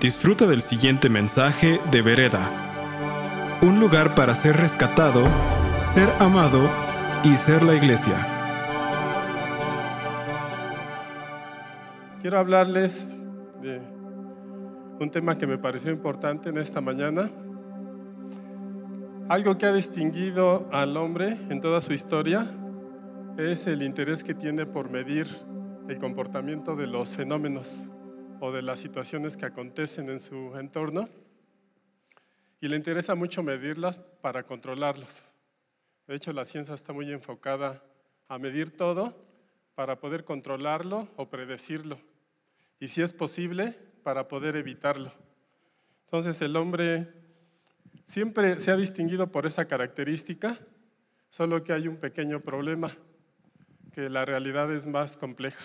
Disfruta del siguiente mensaje de Vereda. Un lugar para ser rescatado, ser amado y ser la iglesia. Quiero hablarles de un tema que me pareció importante en esta mañana. Algo que ha distinguido al hombre en toda su historia es el interés que tiene por medir el comportamiento de los fenómenos o de las situaciones que acontecen en su entorno y le interesa mucho medirlas para controlarlos. De hecho, la ciencia está muy enfocada a medir todo para poder controlarlo o predecirlo y si es posible, para poder evitarlo. Entonces el hombre siempre se ha distinguido por esa característica, solo que hay un pequeño problema, que la realidad es más compleja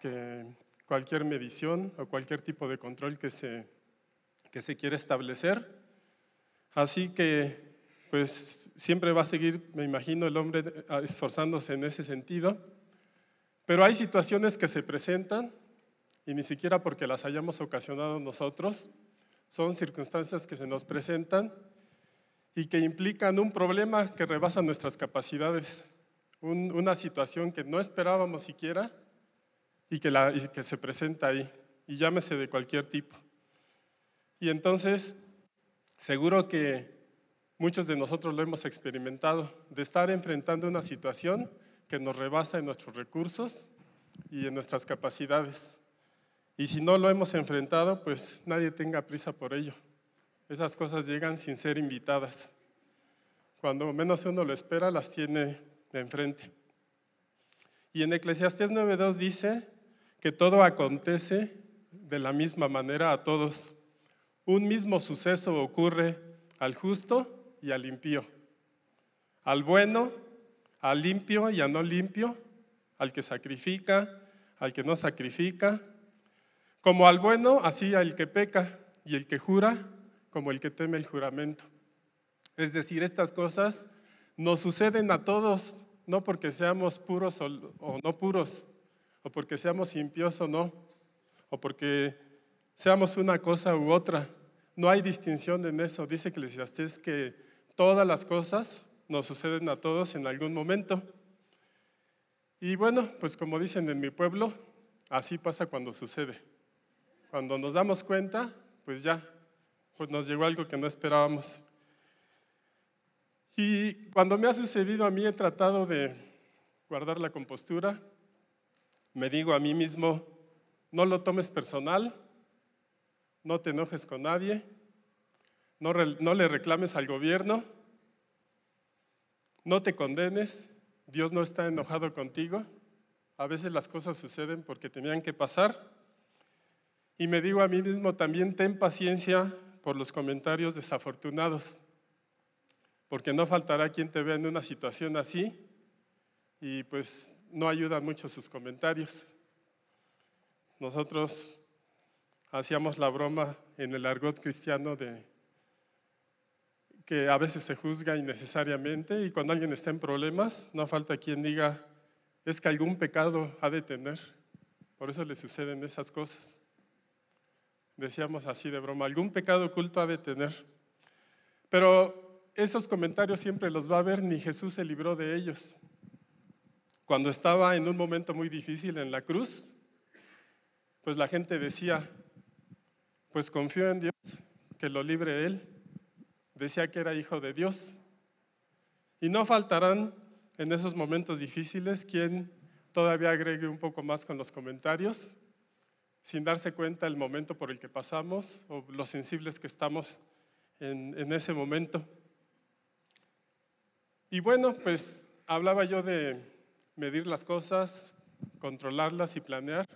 que cualquier medición o cualquier tipo de control que se, que se quiere establecer. Así que, pues siempre va a seguir, me imagino, el hombre eh, esforzándose en ese sentido. Pero hay situaciones que se presentan y ni siquiera porque las hayamos ocasionado nosotros, son circunstancias que se nos presentan y que implican un problema que rebasa nuestras capacidades, una situación que no esperábamos siquiera y que, la, que se presenta ahí, y llámese de cualquier tipo. Y entonces, seguro que muchos de nosotros lo hemos experimentado, de estar enfrentando una situación que nos rebasa en nuestros recursos y en nuestras capacidades. Y si no lo hemos enfrentado, pues nadie tenga prisa por ello. Esas cosas llegan sin ser invitadas. Cuando menos uno lo espera, las tiene enfrente. Y en Eclesiastés 9.2 dice, que todo acontece de la misma manera a todos. Un mismo suceso ocurre al justo y al impío, al bueno, al limpio y al no limpio, al que sacrifica, al que no sacrifica, como al bueno, así al que peca, y el que jura, como el que teme el juramento. Es decir, estas cosas nos suceden a todos, no porque seamos puros o, no puros, o porque seamos impios o no, o porque seamos una cosa u otra. No hay distinción en eso. Dice Eclesiastés que todas las cosas nos suceden a todos en algún momento. Y bueno, pues como dicen en mi pueblo, así pasa cuando sucede. Cuando nos damos cuenta, pues ya, pues nos llegó algo que no esperábamos. Y cuando me ha sucedido a mí he tratado de guardar la compostura, me digo a mí mismo, no lo tomes personal, no te enojes con nadie, no, no le reclames al gobierno, no te condenes, Dios no está enojado contigo, a veces las cosas suceden porque tenían que pasar. Y me digo a mí mismo también, ten paciencia por los comentarios desafortunados, porque no faltará quien te vea en una situación así y pues no ayudan mucho sus comentarios. Nosotros hacíamos la broma en el argot cristiano de que a veces se juzga innecesariamente y cuando alguien está en problemas, no falta quien diga, es que algún pecado ha de tener, por eso le suceden esas cosas. Decíamos así de broma, algún pecado oculto ha de tener. Pero esos comentarios siempre los va a ver, ni Jesús se libró de ellos. Cuando estaba en un momento muy difícil en la cruz, pues la gente decía, pues confío en Dios, que lo libre Él. Decía que era hijo de Dios. Y no faltarán en esos momentos difíciles quien todavía agregue un poco más con los comentarios, sin darse cuenta del momento por el que pasamos o lo sensibles que estamos en, en ese momento. Y bueno, pues hablaba yo de medir las cosas, controlarlas y planear.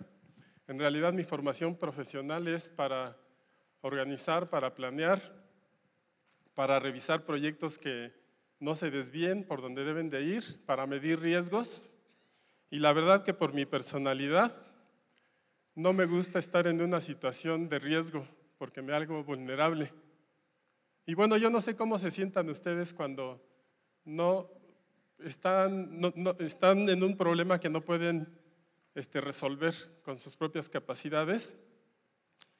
En realidad mi formación profesional es para organizar, para planear, para revisar proyectos que no se desvíen por donde deben de ir, para medir riesgos. Y la verdad que por mi personalidad no me gusta estar en una situación de riesgo porque me hago vulnerable. Y bueno, yo no sé cómo se sientan ustedes cuando no están, están en un problema que no pueden este, resolver con sus propias capacidades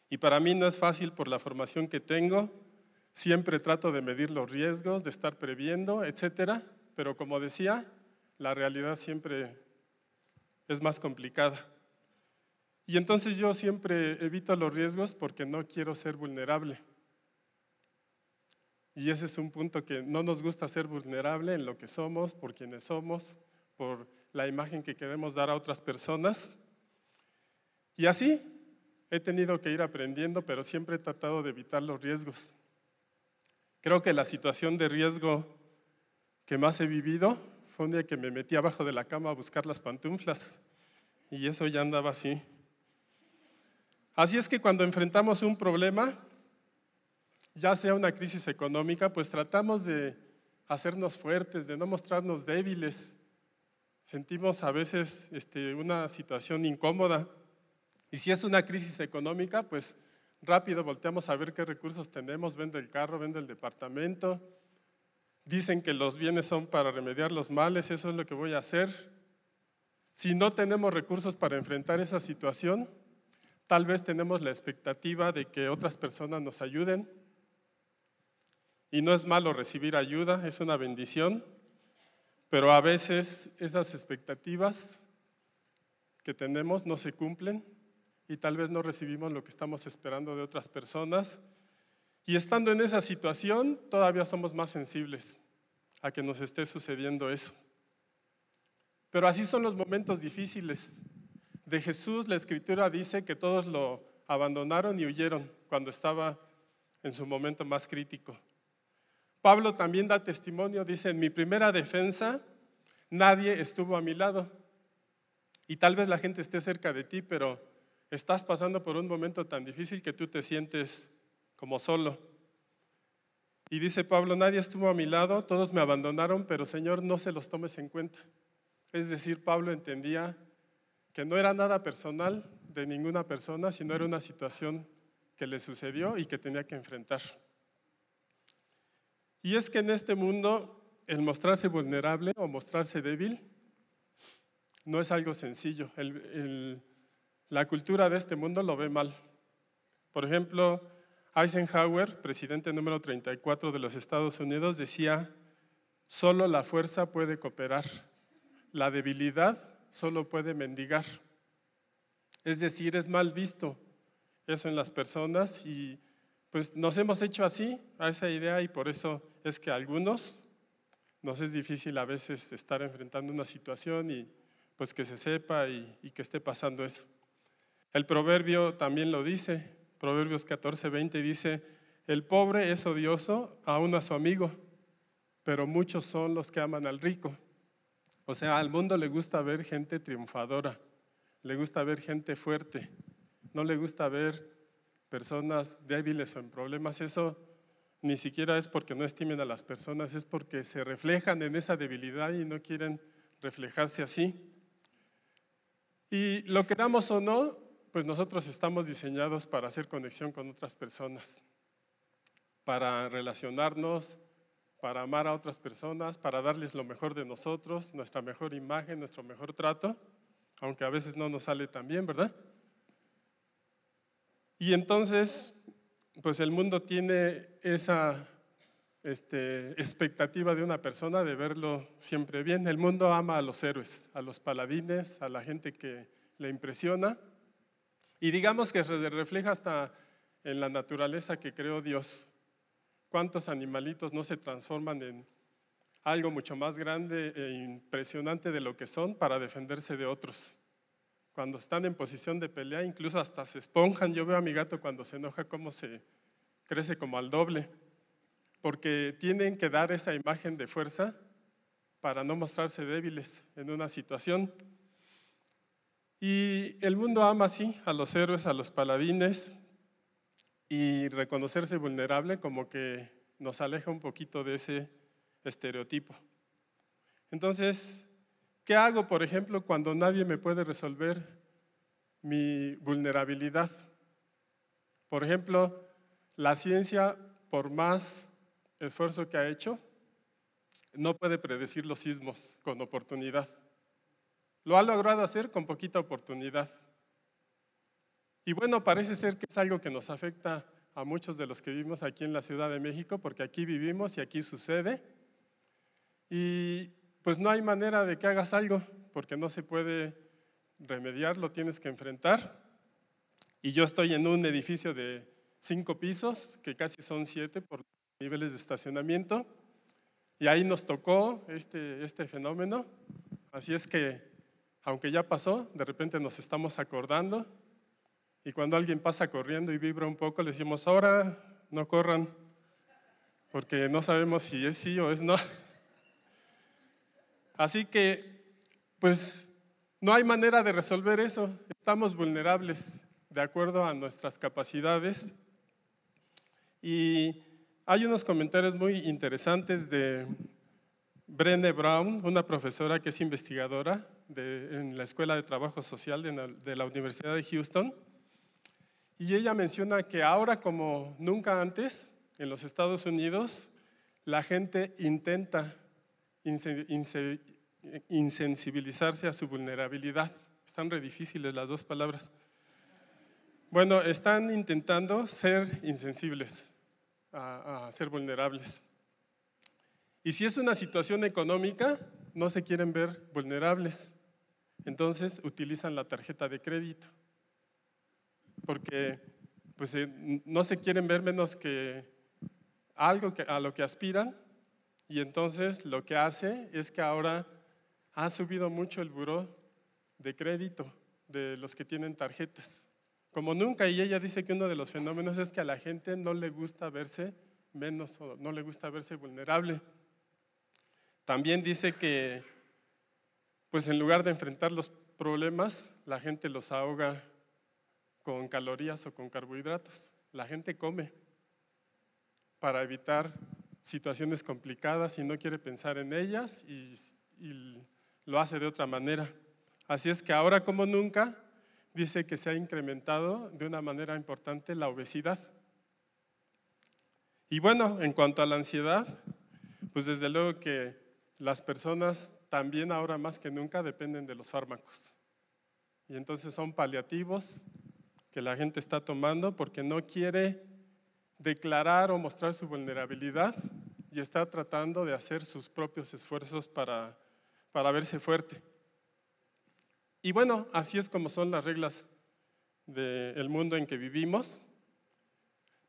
Y para mí no es fácil por la formación que tengo. Siempre trato de medir los riesgos, de estar previendo, etcétera. Pero como decía, la realidad siempre es más complicada. Y entonces yo siempre evito los riesgos porque no quiero ser vulnerable. Y ese es un punto que no nos gusta ser vulnerable en lo que somos, por quienes somos, por la imagen que queremos dar a otras personas. Y así he tenido que ir aprendiendo, pero siempre he tratado de evitar los riesgos. Creo que la situación de riesgo que más he vivido fue un día que me metí abajo de la cama a buscar las pantuflas y eso ya andaba así. Así es que cuando enfrentamos un problema, ya sea una crisis económica, pues tratamos de hacernos fuertes, de no mostrarnos débiles. Sentimos a veces este, una situación incómoda. Y si es una crisis económica, pues rápido volteamos a ver qué recursos tenemos, vendo el carro, vendo el departamento. Dicen que los bienes son para remediar los males, eso es lo que voy a hacer. Si no tenemos recursos para enfrentar esa situación, tal vez tenemos la expectativa de que otras personas nos ayuden y no es malo recibir ayuda, es una bendición, pero a veces esas expectativas que tenemos no se cumplen y tal vez no recibimos lo que estamos esperando de otras personas. Y estando en esa situación, todavía somos más sensibles a que nos esté sucediendo eso. Pero así son los momentos difíciles. De Jesús la escritura dice que todos lo abandonaron y huyeron cuando estaba en su momento más crítico. Pablo también da testimonio, dice, en mi primera defensa nadie estuvo a mi lado. Y tal vez la gente esté cerca de ti, pero estás pasando por un momento tan difícil que tú te sientes como solo. Y dice Pablo, nadie estuvo a mi lado, todos me abandonaron, pero Señor, no se los tomes en cuenta. Es decir, Pablo entendía que no era nada personal de ninguna persona, sino era una situación que le sucedió y que tenía que enfrentar. Y es que en este mundo el mostrarse vulnerable o mostrarse débil no es algo sencillo. la cultura de este mundo lo ve mal. Por ejemplo, Eisenhower, presidente número 34 de los Estados Unidos, decía, solo la fuerza puede cooperar, la debilidad solo puede mendigar. Es decir, es mal visto eso en las personas y pues nos hemos hecho así a esa idea y por eso es que a algunos nos es difícil a veces estar enfrentando una situación y pues que se sepa y, que esté pasando eso. El proverbio también lo dice, Proverbios 14, 20 dice, el pobre es odioso aún a su amigo, pero muchos son los que aman al rico. O sea, al mundo le gusta ver gente triunfadora, le gusta ver gente fuerte, no le gusta ver personas débiles o en problemas. Eso ni siquiera es porque no estimen a las personas, es porque se reflejan en esa debilidad y no quieren reflejarse así. Y lo queramos o no, pues nosotros estamos diseñados para hacer conexión con otras personas, para relacionarnos, para amar a otras personas, para darles lo mejor de nosotros, nuestra mejor imagen, nuestro mejor trato, aunque a veces no nos sale tan bien, ¿verdad? Y entonces pues el mundo tiene esa este, expectativa de una persona de verlo siempre bien. El mundo ama a los héroes, a los paladines, a la gente que le impresiona. Y digamos que se refleja hasta en la naturaleza que creó Dios. ¿Cuántos animalitos no se transforman en algo mucho más grande e impresionante de lo que son para defenderse de otros? Cuando están en posición de pelea, incluso hasta se esponjan. Yo veo a mi gato cuando se enoja cómo se crece como al doble, porque tienen que dar esa imagen de fuerza para no mostrarse débiles en una situación. Y el mundo ama así a los héroes, a los paladines, y reconocerse vulnerable como que nos aleja un poquito de ese estereotipo. Entonces, ¿Qué hago, por ejemplo, cuando nadie me puede resolver mi vulnerabilidad? Por ejemplo, la ciencia, por más esfuerzo que ha hecho, no puede predecir los sismos con oportunidad. Lo ha logrado hacer con poquita oportunidad. Y bueno, parece ser que es algo que nos afecta a muchos de los que vivimos aquí en la Ciudad de México, porque aquí vivimos y aquí sucede. Y pues no hay manera de que hagas algo, porque no se puede remediar, lo tienes que enfrentar. Y yo estoy en un edificio de cinco pisos, que casi son siete por niveles de estacionamiento, y ahí nos tocó este, este fenómeno. Así es que, aunque ya pasó, de repente nos estamos acordando y cuando alguien pasa corriendo y vibra un poco, le decimos, ahora no corran, porque no sabemos si es sí o es no. Así que, pues, no hay manera de resolver eso. Estamos vulnerables de acuerdo a nuestras capacidades. Y hay unos comentarios muy interesantes de Brené Brown, una profesora que es investigadora en la Escuela de Trabajo Social de la Universidad de Houston y ella menciona que ahora como nunca antes, en los Estados Unidos, la gente intenta insensibilizarse a su vulnerabilidad. Están re difíciles las dos palabras. Bueno, están intentando ser insensibles, a, ser vulnerables. Y si es una situación económica, no se quieren ver vulnerables. Entonces utilizan la tarjeta de crédito porque pues, eh, no se quieren ver menos que algo a lo que aspiran y entonces lo que hace es que ahora ha subido mucho el buró de crédito de los que tienen tarjetas. Como nunca, y ella dice que uno de los fenómenos es que a la gente no le gusta verse menos o no le gusta verse vulnerable. También dice que, pues en lugar de enfrentar los problemas, la gente los ahoga con calorías o con carbohidratos. La gente come para evitar situaciones complicadas y no quiere pensar en ellas y, lo hace de otra manera. Así es que ahora como nunca dice que se ha incrementado de una manera importante la obesidad. Y bueno, en cuanto a la ansiedad, pues desde luego que las personas también ahora más que nunca dependen de los fármacos. Y entonces son paliativos que la gente está tomando porque no quiere declarar o mostrar su vulnerabilidad y está tratando de hacer sus propios esfuerzos para, para verse fuerte. Y bueno, así es como son las reglas del mundo en que vivimos.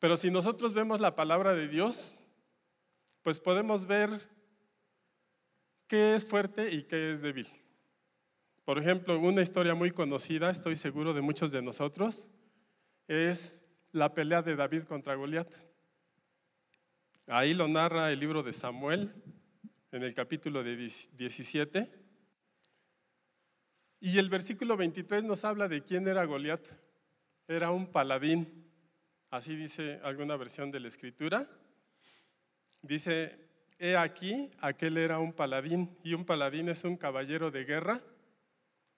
Pero si nosotros vemos la palabra de Dios, pues podemos ver qué es fuerte y qué es débil. Por ejemplo, una historia muy conocida, estoy seguro de muchos de nosotros, es la pelea de David contra Goliat. Ahí lo narra el libro de Samuel en el capítulo de 17. Y el versículo 23 nos habla de quién era Goliat. Era un paladín, así dice alguna versión de la escritura. Dice, he aquí, aquel era un paladín, y un paladín es un caballero de guerra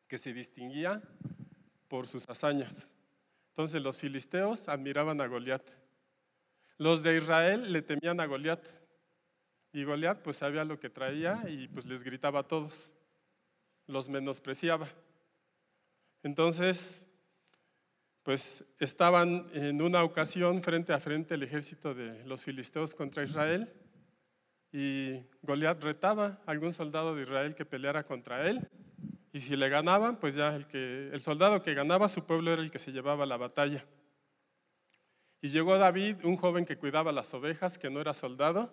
que se distinguía por sus hazañas. Entonces los filisteos admiraban a Goliat. Los de Israel le temían a Goliat. Y Goliat pues sabía lo que traía y pues les gritaba a todos. Los menospreciaba. Entonces, pues estaban en una ocasión frente a frente el ejército de los filisteos contra Israel y Goliat retaba a algún soldado de Israel que peleara contra él y si le ganaban, pues ya el, que, el soldado que ganaba su pueblo era el que se llevaba la batalla. Y llegó David, un joven que cuidaba las ovejas, que no era soldado,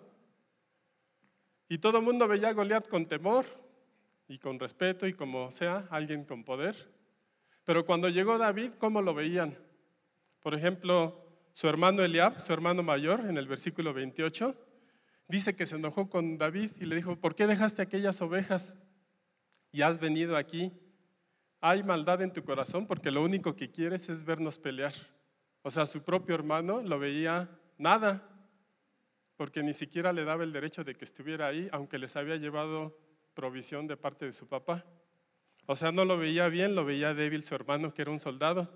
y todo el mundo veía a Goliat con temor y con respeto y como sea, alguien con poder. Pero cuando llegó David, ¿cómo lo veían? Por ejemplo, su hermano Eliab, su hermano mayor, en el versículo 28, dice que se enojó con David y le dijo, ¿por qué dejaste aquellas ovejas? Y has venido aquí, hay maldad en tu corazón porque lo único que quieres es vernos pelear. O sea, su propio hermano lo veía nada, porque ni siquiera le daba el derecho de que estuviera ahí, aunque les había llevado provisión de parte de su papá. O sea, no lo veía bien, lo veía débil su hermano, que era un soldado.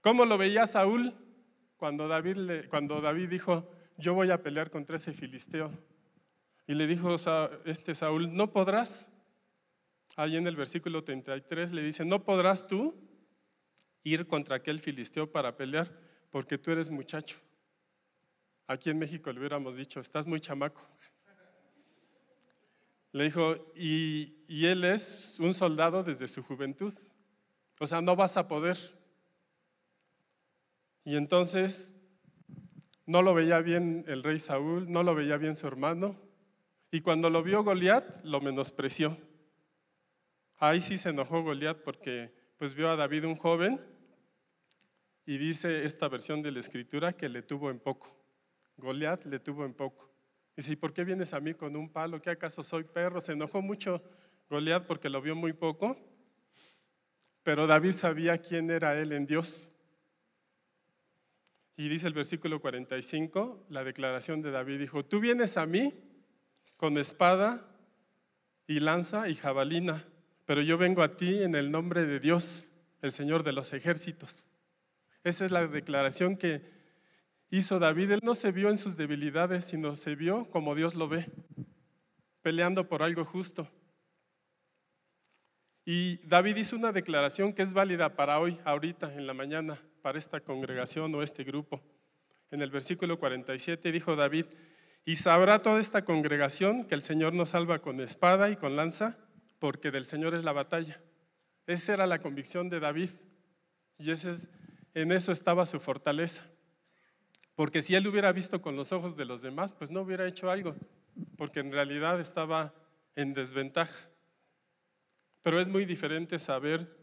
¿Cómo lo veía Saúl cuando David, cuando David dijo, yo voy a pelear contra ese filisteo? Y le dijo este Saúl, no podrás, Ahí en el versículo 33 le dice, no podrás tú ir contra aquel filisteo para pelear porque tú eres muchacho. Aquí en México le hubiéramos dicho, estás muy chamaco. Le dijo, y, y él es un soldado desde su juventud. O sea, no vas a poder. Y entonces no lo veía bien el rey Saúl, no lo veía bien su hermano. Y cuando lo vio Goliat, lo menospreció. Ahí sí se enojó Goliat porque pues vio a David un joven y dice esta versión de la escritura que le tuvo en poco. Goliat le tuvo en poco. Dice, ¿y por qué vienes a mí con un palo? ¿Qué acaso soy perro? Se enojó mucho Goliat porque lo vio muy poco, pero David sabía quién era él en Dios. Y dice el versículo 45, la declaración de David dijo, tú vienes a mí con espada y lanza y jabalina, pero yo vengo a ti en el nombre de Dios, el Señor de los ejércitos. Esa es la declaración que hizo David. Él no se vio en sus debilidades, sino se vio como Dios lo ve, peleando por algo justo. Y David hizo una declaración que es válida para hoy, ahorita, en la mañana, para esta congregación o este grupo. En el versículo 47 dijo David, y sabrá toda esta congregación que el Señor nos salva con espada y con lanza, porque del Señor es la batalla. Esa era la convicción de David y ese en eso estaba su fortaleza. Porque si él hubiera visto con los ojos de los demás, pues no hubiera hecho algo, porque en realidad estaba en desventaja. Pero es muy diferente saber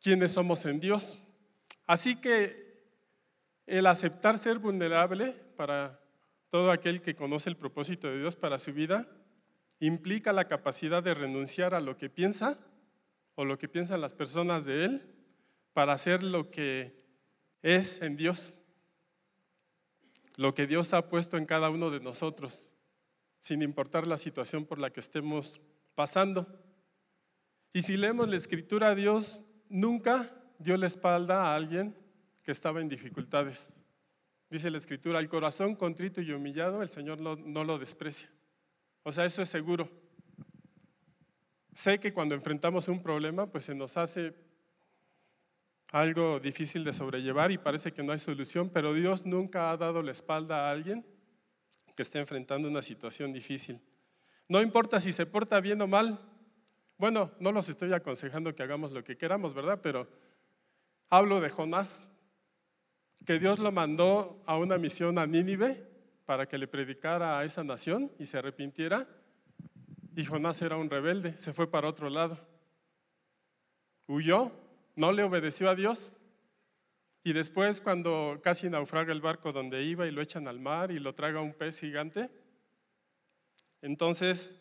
quiénes somos en Dios. Así que el aceptar ser vulnerable para todo aquel que conoce el propósito de Dios para su vida implica la capacidad de renunciar a lo que piensa o lo que piensan las personas de Él para hacer lo que es en Dios, lo que Dios ha puesto en cada uno de nosotros, sin importar la situación por la que estemos pasando. Y si leemos la escritura, Dios nunca dio la espalda a alguien que estaba en dificultades. Dice la escritura, el corazón contrito y humillado, el Señor no, no lo desprecia. O sea, eso es seguro. Sé que cuando enfrentamos un problema, pues se nos hace algo difícil de sobrellevar y parece que no hay solución, pero Dios nunca ha dado la espalda a alguien que esté enfrentando una situación difícil. No importa si se porta bien o mal, bueno, no los estoy aconsejando que hagamos lo que queramos, ¿verdad? Pero hablo de Jonás, que Dios lo mandó a una misión a Nínive para que le predicara a esa nación y se arrepintiera. Y Jonás era un rebelde, se fue para otro lado. Huyó, no le obedeció a Dios. Y después, cuando casi naufraga el barco donde iba y lo echan al mar y lo traga un pez gigante, entonces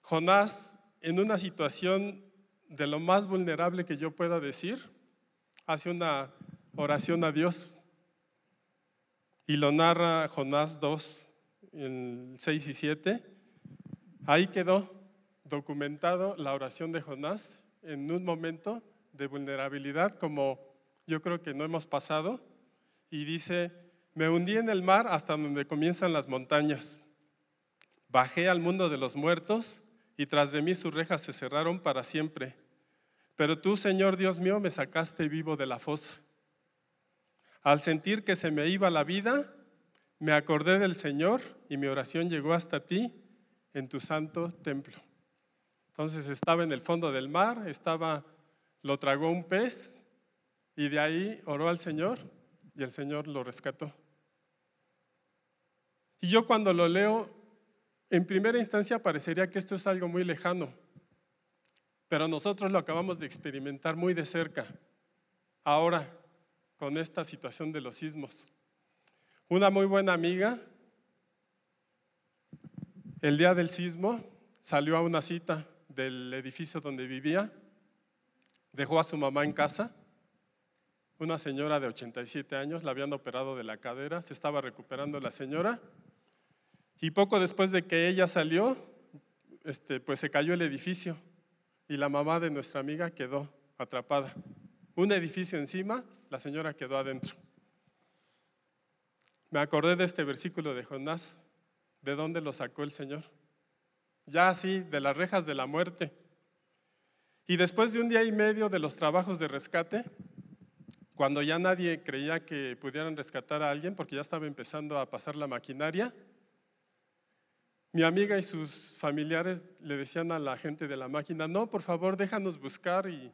Jonás en una situación de lo más vulnerable que yo pueda decir, hace una oración a Dios. Y lo narra Jonás 2, en 6 y 7. Ahí quedó documentado la oración de Jonás en un momento de vulnerabilidad como yo creo que no hemos pasado. Y dice, me hundí en el mar hasta donde comienzan las montañas. Bajé al mundo de los muertos y tras de mí sus rejas se cerraron para siempre. Pero tú, Señor Dios mío, me sacaste vivo de la fosa. Al sentir que se me iba la vida, me acordé del Señor y mi oración llegó hasta ti en tu santo templo. Entonces estaba en el fondo del mar, estaba, lo tragó un pez y de ahí oró al Señor y el Señor lo rescató. Y yo cuando lo leo en primera instancia parecería que esto es algo muy lejano, pero nosotros lo acabamos de experimentar muy de cerca, ahora, con esta situación de los sismos. Una muy buena amiga, el día del sismo, salió a una cita del edificio donde vivía, dejó a su mamá en casa, una señora de 87 años, la habían operado de la cadera, se estaba recuperando la señora y poco después de que ella salió, este, pues se cayó el edificio y la mamá de nuestra amiga quedó atrapada. Un edificio encima, la señora quedó adentro. Me acordé de este versículo de Jonás, de dónde lo sacó el Señor. Ya así, de las rejas de la muerte. Y después de un día y medio de los trabajos de rescate, cuando ya nadie creía que pudieran rescatar a alguien porque ya estaba empezando a pasar la maquinaria, mi amiga y sus familiares le decían a la gente de la máquina, no, por favor, déjanos buscar y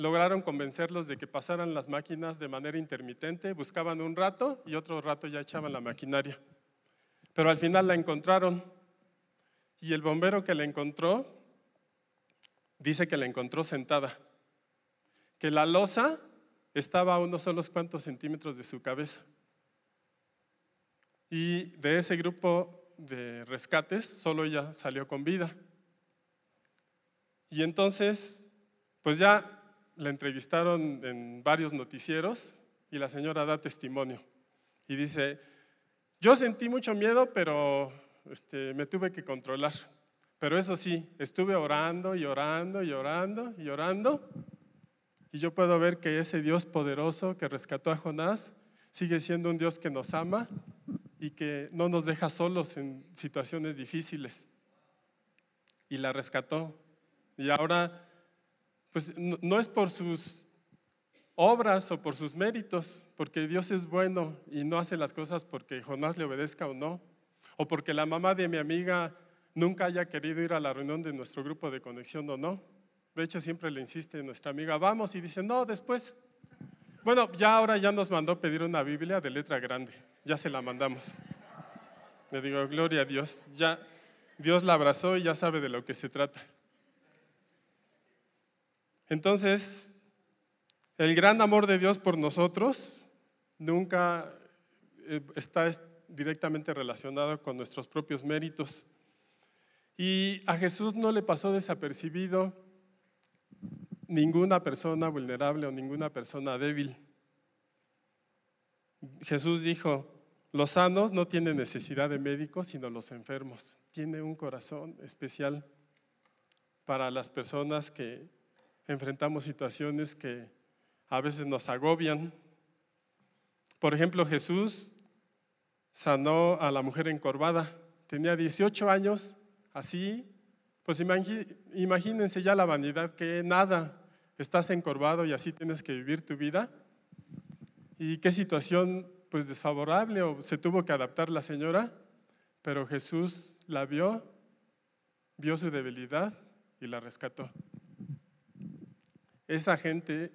lograron convencerlos de que pasaran las máquinas de manera intermitente, buscaban un rato y otro rato ya echaban la maquinaria. Pero al final la encontraron y el bombero que la encontró dice que la encontró sentada, que la losa estaba a unos solos cuantos centímetros de su cabeza. Y de ese grupo de rescates, solo ella salió con vida. Y entonces, pues ya la entrevistaron en varios noticieros y la señora da testimonio. Y dice, yo sentí mucho miedo, pero este, me tuve que controlar. Pero eso sí, estuve orando y orando y orando y orando. Y yo puedo ver que ese Dios poderoso que rescató a Jonás sigue siendo un Dios que nos ama y que no nos deja solos en situaciones difíciles. Y la rescató. Y ahora, pues no es por sus obras o por sus méritos, porque Dios es bueno y no hace las cosas porque Jonás le obedezca o no, o porque la mamá de mi amiga nunca haya querido ir a la reunión de nuestro grupo de conexión o no. De hecho, siempre le insiste nuestra amiga, vamos, y dice, no, después. Bueno, ya ahora ya nos mandó pedir una Biblia de letra grande ya se la mandamos. Le digo, gloria a Dios, ya Dios la abrazó y ya sabe de lo que se trata. Entonces, el gran amor de Dios por nosotros nunca eh, está directamente relacionado con nuestros propios méritos. Y a Jesús no le pasó desapercibido ninguna persona vulnerable o ninguna persona débil. Jesús dijo, los sanos no tienen necesidad de médicos, sino los enfermos. Tiene un corazón especial para las personas que enfrentamos situaciones que a veces nos agobian. Por ejemplo, Jesús sanó a la mujer encorvada. Tenía 18 años, así. Pues imagínense ya la vanidad, que nada, estás encorvado y así tienes que vivir tu vida. ¿Y qué situación pues desfavorable o se tuvo que adaptar la señora? Pero Jesús la vio, vio su debilidad y la rescató. Esa gente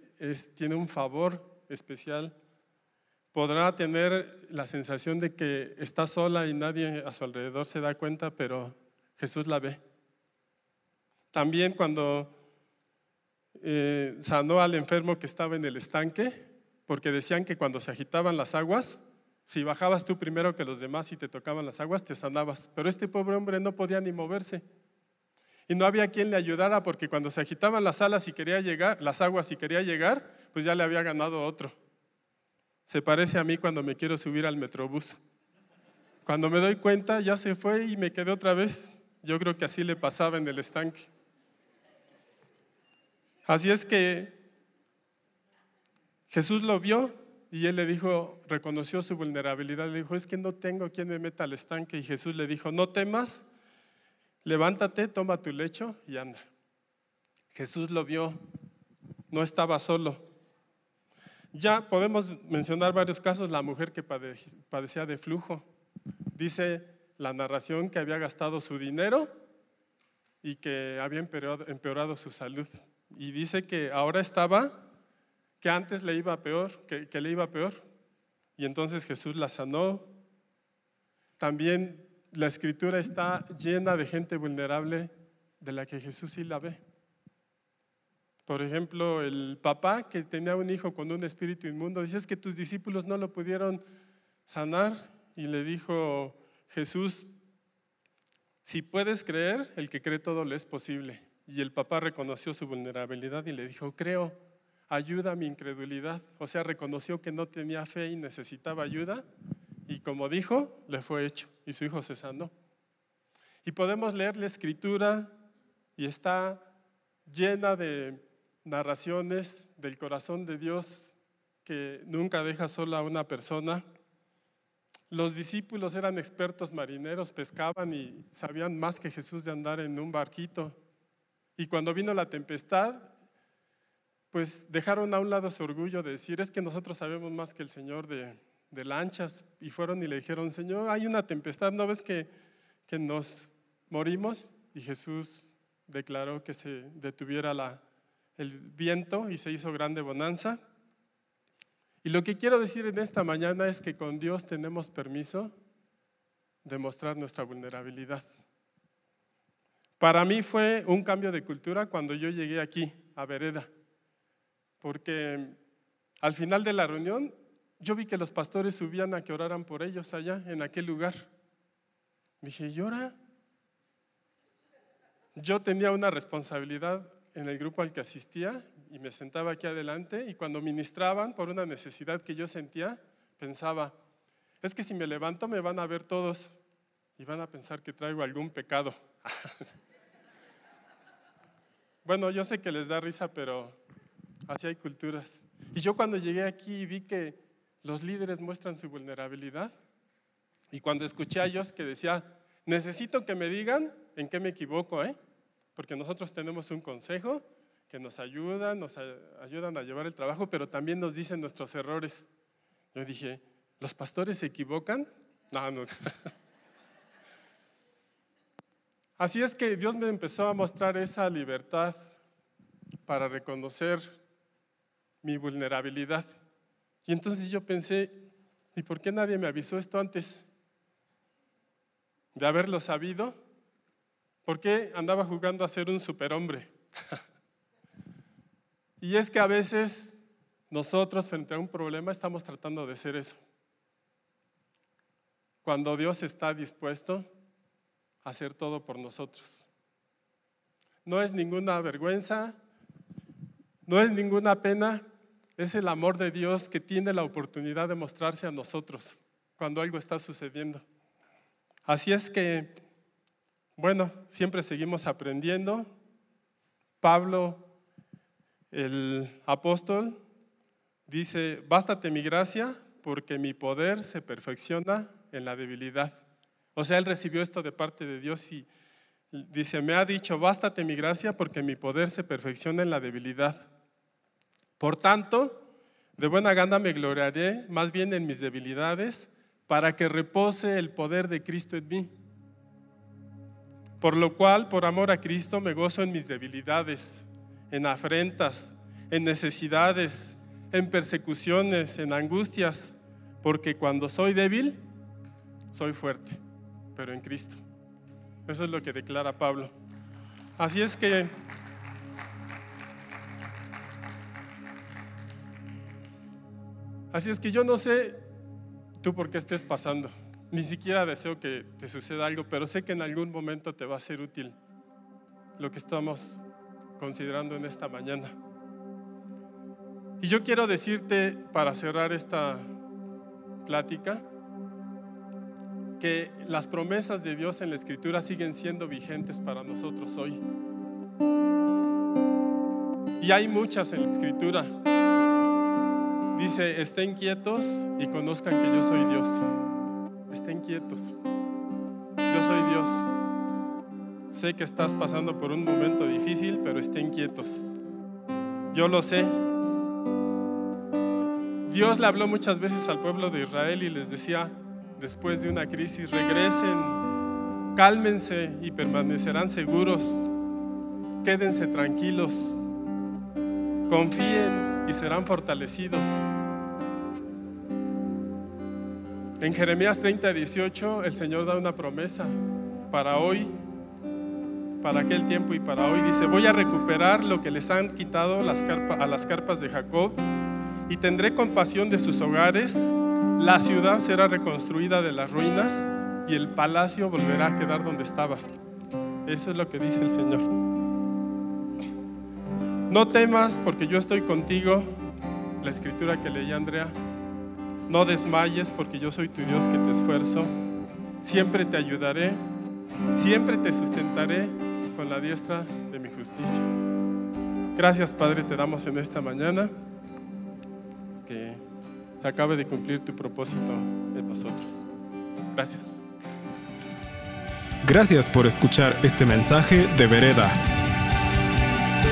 tiene un favor especial. Podrá tener la sensación de que está sola y nadie a su alrededor se da cuenta, pero Jesús la ve. También cuando eh, sanó al enfermo que estaba en el estanque, porque decían que cuando se agitaban las aguas, si bajabas tú primero que los demás y te tocaban las aguas, te sanabas. Pero este pobre hombre no podía ni moverse. Y no había quien le ayudara porque cuando se agitaban las alas y quería llegar, las aguas y quería llegar, pues ya le había ganado otro. Se parece a mí cuando me quiero subir al metrobús. Cuando me doy cuenta, ya se fue y me quedé otra vez. Yo creo que así le pasaba en el estanque. Así es que Jesús lo vio y él le dijo, reconoció su vulnerabilidad, le dijo, es que no tengo quien me meta al estanque. Y Jesús le dijo, no temas, levántate, toma tu lecho y anda. Jesús lo vio, no estaba solo. Ya podemos mencionar varios casos, la mujer que padecía de flujo. Dice la narración que había gastado su dinero y que había empeorado, su salud. Y dice que ahora estaba que antes le iba peor, que, le iba peor. Y entonces Jesús la sanó. También la escritura está llena de gente vulnerable de la que Jesús sí la ve. Por ejemplo, el papá que tenía un hijo con un espíritu inmundo, dice es que tus discípulos no lo pudieron sanar y le dijo Jesús, si puedes creer, el que cree todo le es posible. Y el papá reconoció su vulnerabilidad y le dijo, creo, ayuda a mi incredulidad. O sea, reconoció que no tenía fe y necesitaba ayuda y como dijo, le fue hecho y su hijo se sanó. Y podemos leer la escritura y está llena de narraciones del corazón de Dios que nunca deja sola a una persona. Los discípulos eran expertos marineros, pescaban y sabían más que Jesús de andar en un barquito. Y cuando vino la tempestad, pues dejaron a un lado su orgullo de decir, es que nosotros sabemos más que el Señor de, de lanchas, y fueron y le dijeron, Señor, hay una tempestad, ¿no ves que, que nos morimos? Y Jesús declaró que se detuviera la, el viento y se hizo grande bonanza. Y lo que quiero decir en esta mañana es que con Dios tenemos permiso de mostrar nuestra vulnerabilidad. Para mí fue un cambio de cultura cuando yo llegué aquí, a Vereda, porque al final de la reunión yo vi que los pastores subían a que oraran por ellos allá, en aquel lugar. Dije, ¿llora? Yo tenía una responsabilidad en el grupo al que asistía y me sentaba aquí adelante y cuando ministraban por una necesidad que yo sentía, pensaba, es que si me levanto me van a ver todos y van a pensar que traigo algún pecado. bueno, yo sé que les da risa, pero así hay culturas. Y yo cuando llegué aquí vi que los líderes muestran su vulnerabilidad y cuando escuché a ellos que decía, necesito que me digan en qué me equivoco, ¿eh? porque nosotros tenemos un consejo que nos ayuda, nos ayudan a llevar el trabajo, pero también nos dicen nuestros errores. Yo dije, ¿los pastores se equivocan? No, no. Así es que Dios me empezó a mostrar esa libertad para reconocer mi vulnerabilidad. Y entonces yo pensé, ¿y por qué nadie me avisó esto antes? De haberlo sabido, ¿por qué andaba jugando a ser un superhombre? y es que a veces nosotros frente a un problema estamos tratando de ser eso. Cuando Dios está dispuesto a hacer todo por nosotros. No es ninguna vergüenza, no es ninguna pena, es el amor de Dios que tiene la oportunidad de mostrarse a nosotros cuando algo está sucediendo. Así es que, bueno, siempre seguimos aprendiendo. Pablo, el apóstol, dice, bástate mi gracia porque mi poder se perfecciona en la debilidad. O sea, él recibió esto de parte de Dios y dice, me ha dicho, bástate mi gracia porque mi poder se perfecciona en la debilidad. Por tanto, de buena gana me gloriaré más bien en mis debilidades para que repose el poder de Cristo en mí. Por lo cual, por amor a Cristo, me gozo en mis debilidades, en afrentas, en necesidades, en persecuciones, en angustias, porque cuando soy débil, soy fuerte, pero en Cristo. Eso es lo que declara Pablo. Así es que Así es que yo no sé tú por qué estés pasando. Ni siquiera deseo que te suceda algo, pero sé que en algún momento te va a ser útil lo que estamos considerando en esta mañana. Y yo quiero decirte, para cerrar esta plática, que las promesas de Dios en la Escritura siguen siendo vigentes para nosotros hoy. Y hay muchas en la Escritura. Dice, estén quietos y conozcan que yo soy Dios. Estén quietos. Yo soy Dios. Sé que estás pasando por un momento difícil, pero estén quietos. Yo lo sé. Dios le habló muchas veces al pueblo de Israel y les decía, después de una crisis, regresen, cálmense y permanecerán seguros. Quédense tranquilos. Confíen y serán fortalecidos. En Jeremías 30, 18, el Señor da una promesa para hoy, para aquel tiempo y para hoy. Dice, voy a recuperar lo que les han quitado a las carpas de Jacob y tendré compasión de sus hogares. La ciudad será reconstruida de las ruinas y el palacio volverá a quedar donde estaba. Eso es lo que dice el Señor. No temas porque yo estoy contigo, la escritura que leí Andrea. No desmayes porque yo soy tu Dios que te esfuerzo. Siempre te ayudaré, siempre te sustentaré con la diestra de mi justicia. Gracias Padre, te damos en esta mañana que se acabe de cumplir tu propósito en nosotros. Gracias. Gracias por escuchar este mensaje de Vereda.